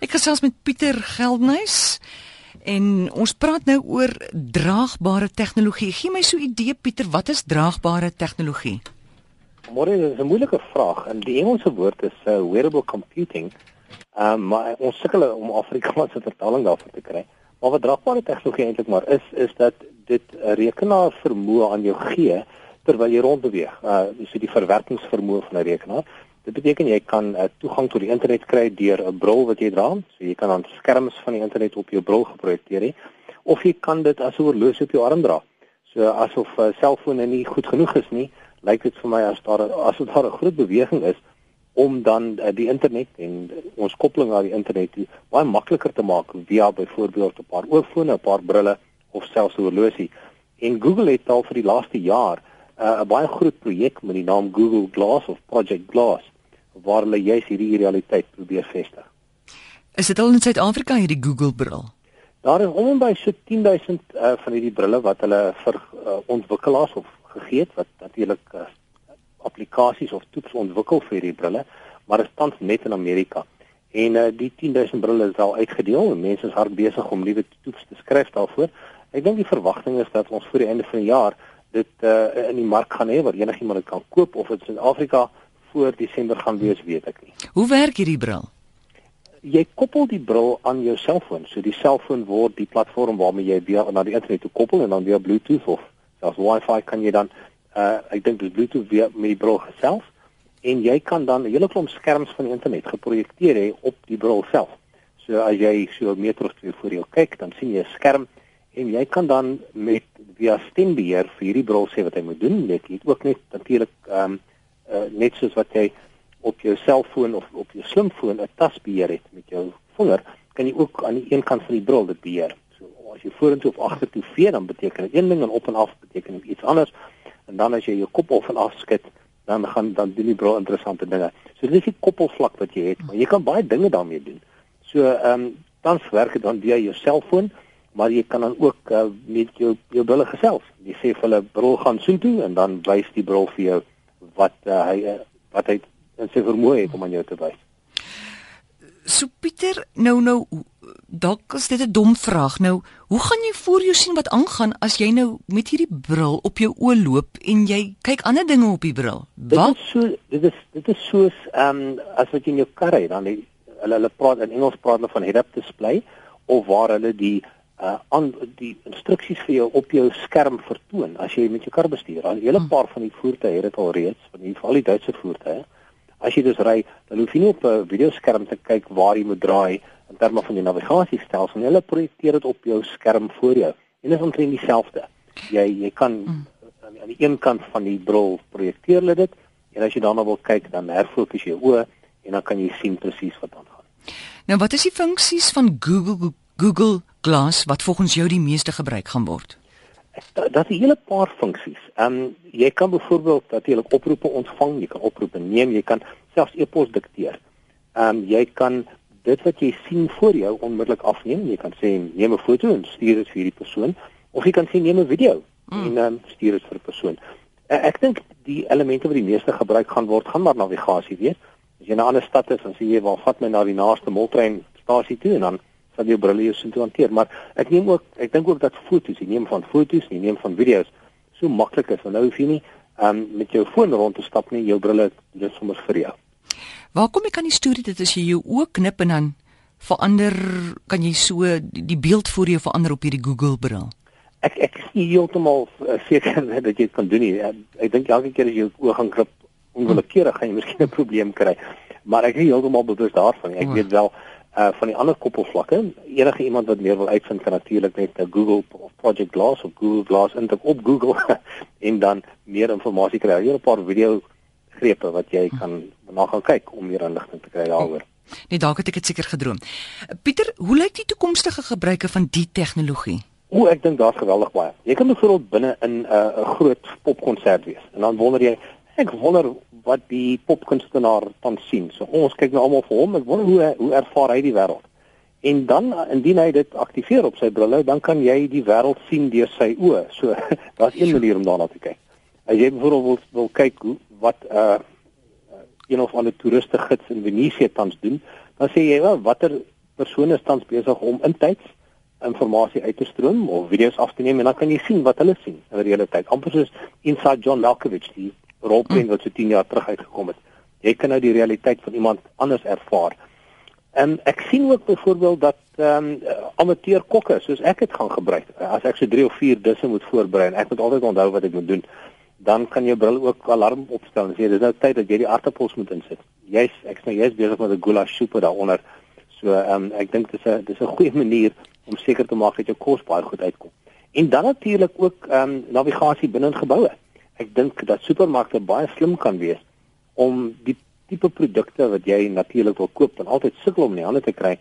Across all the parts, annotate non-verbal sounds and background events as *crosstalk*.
Ek gesels met Pieter Geldnys en ons praat nou oor draagbare tegnologie. Gee my so 'n idee Pieter, wat is draagbare tegnologie? Môre is 'n moeilike vraag. In die Engelse woord is uh, wearable computing. Ehm um, maar ons sukkel om Afrikaanse vertaling daarvoor te kry. Maar wat draagbare tegnologie eintlik maar is, is dat dit 'n rekenaar vermoë aan jou gee terwyl jy rondbeweeg. Uh so die verwerkingsvermoë van 'n rekenaar. Dit beteken jy kan uh, toegang tot die internet kry deur 'n bril wat jy dra. So jy kan dan skerms van die internet op jou bril geprojekteer hê of jy kan dit as 'n horlosie op jou arm dra. So asof uh, selfoon nie goed genoeg is nie, lyk dit vir my as daar as daar 'n groot beweging is om dan uh, die internet en ons koppeling na die internet baie makliker te maak via byvoorbeeld 'n paar oorfone, 'n paar brille of selfs 'n horlosie. En Google het al vir die laaste jaar uh, 'n baie groot projek met die naam Google Glass of Project Glass waar hulle juis hierdie realiteit probeer vestig. Is dit al in Suid-Afrika hierdie Google bril? Daar is om en by so 10000 uh, van hierdie brille wat hulle vir uh, ontwikkelaars of gegee het wat natuurlik uh, applikasies of toeps ontwikkel vir hierdie brille, maar dit staan net in Amerika. En uh, die 10000 brille is al uitgedeel en mense is hard besig om nuwe toeps te skryf daarvoor. Ek dink die verwagting is dat ons voor die einde van die jaar dit uh, in die mark gaan hê waar enigiemand dit kan koop of dit in Suid-Afrika voor Desember gaan wees, weet ek nie. Hoe werk hierdie bril? Jy koppel die bril aan jou selfoon. So die selfoon word die platform waarmee jy via na die internet toe koppel en dan via Bluetooth of selfs Wi-Fi kan jy dan uh ek dink dis Bluetooth via met die bril self en jy kan dan 'n hele klomp skerms van die internet geprojekteer hê op die bril self. So as jy so 'n meter of twee voor jou kyk, dan sien jy 'n skerm en jy kan dan met via stembeheer vir hierdie bril sê wat hy moet doen. Jy het ook net natuurlik ehm um, uh, net soos wat jy op jou selfoon of op jou slimfoon 'n tasbeheer het met jou vinger, kan jy ook aan die een kant van die bril dit beheer. So as jy vorentoe of agtertoe vee, dan beteken dit een ding en op en af beteken dit iets anders. En dan as jy jou kop op en af skud, dan gaan dan doen die bril interessante dinge. So dis die koppelvlak wat jy het, maar jy kan baie dinge daarmee doen. So ehm um, dan werk dit dan via jou selfoon maar jy kan dan ook uh, met jou jou brille gesels. Jy sê vir hulle bril gaan soontoe en dan wys die bril vir jou wat uh, hy uh, wat hy in sy vermoë het om aan jou te wys. So Pieter, nou nou dalk is dit 'n dom vraag. Nou, hoe gaan jy voor jou sien wat aangaan as jy nou met hierdie bril op jou oë loop en jy kyk ander dinge op die bril? Wat? Dit is so dit is dit is soos ehm um, as wat jy in jou kar ry dan die, hulle hulle praat in Engels praat hulle van head-up display of waar hulle die uh aan die instruksies vir jou op jou skerm vertoon as jy met jou kar bestuur. 'n Hele hmm. paar van die voertuie het dit al reeds, van die veral die Duitse voertuie. As jy dus ry, dan hoef jy nie op 'n videoskerm te kyk waar jy moet draai in terme van die navigasiestelsel nie. Hulle projekteer dit op jou skerm voor jou. En dit is omtrent dieselfde. Jy jy kan hmm. aan die een kant van die bril projekteer hulle dit en as jy daarna wil kyk, dan herfokus jy oë en dan kan jy sien presies wat aangaan. Nou wat is die funksies van Google Google Glass wat volgens jou die meeste gebruik gaan word? Dat is 'n hele paar funksies. Ehm um, jy kan byvoorbeeld natuurlik oproepe ontvang, jy kan oproepe neem, jy kan selfs e-pos dikteer. Ehm um, jy kan dit wat jy sien voor jou onmiddellik afneem. Jy kan sê neem 'n foto en stuur dit vir hierdie persoon of jy kan sê neem 'n video mm. en um, stuur dit vir 'n persoon. Uh, ek dink die elemente wat die meeste gebruik gaan word, gaan maar navigasie wees. As jy na 'n ander stad is, dan sê jy waar vat my na die naaste moltreinstasie toe en dan sal jou brille jou sin toe hanteer, maar ek neem ook ek dink ook dat foto's, jy neem van foto's, jy neem van video's so maklik is. Nou hoef jy nie um, met jou foon rond te stap nie, jou brille is sommer vir jou. Waar kom ek aan die storie dit as jy jou oë knip en dan verander kan jy so die beeld voor jou verander op hierdie Google bril? Ek ek is nie heeltemal uh, seker *laughs* dat jy dit kan doen nie. Ek, ek dink elke keer as jy jou oë gaan knip onwillekeurig gaan jy *laughs* miskien 'n probleem kry. Maar ek is heeltemal bewus daarvan. Ek weet wel uh van die ander koppelvlakke. Enige iemand wat meer wil uitvind kan natuurlik net uh, Google of Project Glass of Google Glass intik op Google *laughs* en dan meer inligting kry. Hier 'n paar video grepe wat jy kan na gaan kyk om meer inligting te kry daaroor. Nee, dalk het ek dit seker gedroom. Pieter, hoe lyk die toekomstige gebruike van die tegnologie? O, ek dink daar's geweldig baie. Jy kan byvoorbeeld binne in 'n uh, groot popkonsert wees en dan wonder jy, ek wonder wat die popkunstenaar dan sien. So ons kyk nou almal vir hom. Ek wonder hoe hoe ervaar hy die wêreld? En dan indien hy dit aktiveer op sy brille, dan kan jy die wêreld sien deur sy oë. So *laughs* daar's een manier om daarna te kyk. As jy byvoorbeeld wil, wil kyk hoe wat 'n uh, een of ander toeriste gids in Venesië tans doen, dan sê jy wel watter persone tans besig om intyds inligting uit te stroom of video's af te neem en dan kan jy sien wat hulle sien in realiteit. Amper soos Inside John Malkovich, die rolprent wat so 10 jaar terug uitgekom het. Jy kan nou die realiteit van iemand anders ervaar. En ek sien ook byvoorbeeld dat ehm um, amateur kokke soos ek dit gaan gebruik. As ek so 3 of 4 disse moet voorberei en ek moet altyd onthou wat ek moet doen, dan kan jou bril ook alarm opstel en sê dis nou tyd dat jy die aardappels moet insit. Jy's ek's nou jy's besig met 'n goulash soup daaronder. So ehm um, ek dink dis 'n dis 'n goeie manier om seker te maak dat jou kos baie goed uitkom. En dan natuurlik ook ehm um, navigasie binne in geboue. Ek dink dat supermarkte baie slim kan wees om die tipe produkte wat jy natuurlik wil koop en altyd sukkel om in die hande te kry,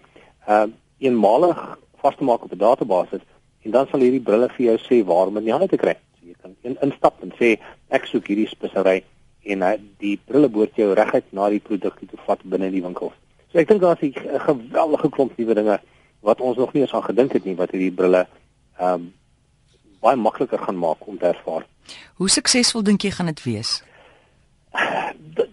uh eenmalig vas te maak op 'n database en dan sal hierdie brille vir jou sê waar om in die hande te kry. So jy kan in, instap en sê ek soek hierdie spesery en uh, die brille behoort jou reguit na die produkte te vat binne die winkels. So ek dink daar's 'n geweldige klomp nuwe dinge wat ons nog nie eens aan gedink het nie wat hierdie brille ehm um, baie makliker gaan maak om te ervaar. Hoe suksesvol dink jy gaan dit wees?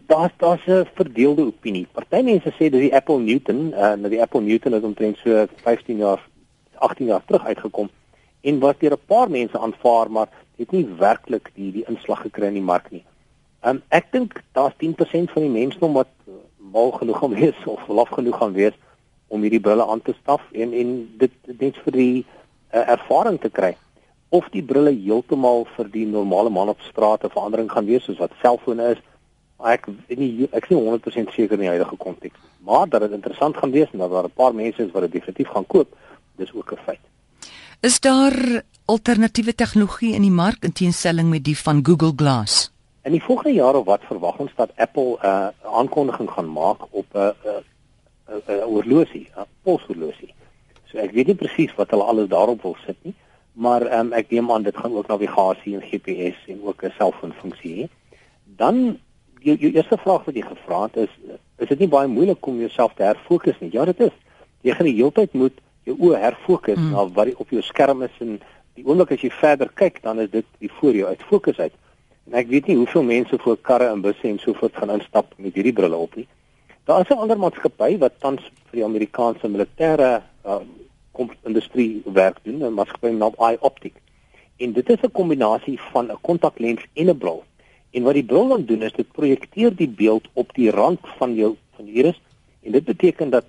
daar's daar's 'n verdeelde opinie. Party mense sê dis die Apple Newton, uh nou die Apple Newton het omtrent so 15 jaar 18 jaar terug uitgekom en wat deur 'n paar mense aanvaar, maar het nie werklik die die inslag gekry in die mark nie. Um ek dink daar's 10% van die mense wat mal genoeg gaan *laughs* wees of laf genoeg gaan wees om hierdie brille aan te staf en en dit net vir die uh, ervaring te kry of die brille heeltemal vir die normale man op straat 'n verandering gaan wees soos wat selfone is. Ek nie ek is nie 100% seker in die huidige konteks maar dat dit interessant gaan wees en dat daar 'n paar mense is wat dit definitief gaan koop dis ook 'n feit. Is daar alternatiewe tegnologie in die mark in teenstelling met die van Google Glass? In die volgende jare wat verwag ons dat Apple 'n uh, aankondiging gaan maak op 'n 'n 'n horlosie 'n polshorlosie so ek weet nie presies wat hulle alles daarop wil sit nie maar um, ek neem aan dit gaan ook navigasie en GPS en ook 'n selfoonfunksie hê dan jou, jou eerste vraag wat jy gevra het is is dit nie baie moeilik om jouself te herfokus nie? Ja, dit is. Jy gaan die hele tyd moet jou oë herfokus mm. na wat op jou skerm is en die oomblik as jy verder kyk, dan is dit die voor jou uit fokus uit. En ek weet nie hoeveel mense voor karre en busse en so voort gaan instap met hierdie brille op nie. Daar is 'n ander maatskappy wat tans vir die Amerikaanse militêre uh, industrie werk doen, 'n maatskappy naam iOptic. En dit is 'n kombinasie van 'n kontaklens en 'n bril. En wat die bril dan doen is dit projekteer die beeld op die rand van jou van die iris en dit beteken dat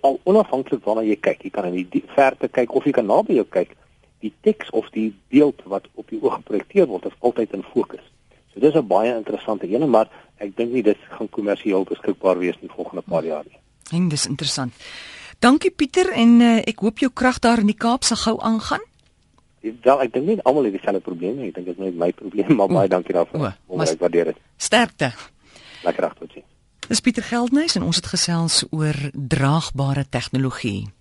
al onafhanklik waarna jy kyk, jy kan in die verte kyk of jy kan naby jou kyk, die teks of die beeld wat op die oog geprojekteer word, is altyd in fokus. So dis 'n baie interessante ene, maar ek dink nie dit gaan kommersieel beskikbaar wees in die volgende paar jaar nie. En dis interessant. Dankie Pieter en uh, ek hoop jou krag daar in die Kaap sal gou aangaan. Wel, ek dink nie almal het dieselfde probleme nie. Ek dink dit is net my probleem, maar baie dankie daarvoor. Ons waardeer dit. Sterkte. Lekker dag tot sien. Dis Pieter Geldnys en ons het gesels oor draagbare tegnologie.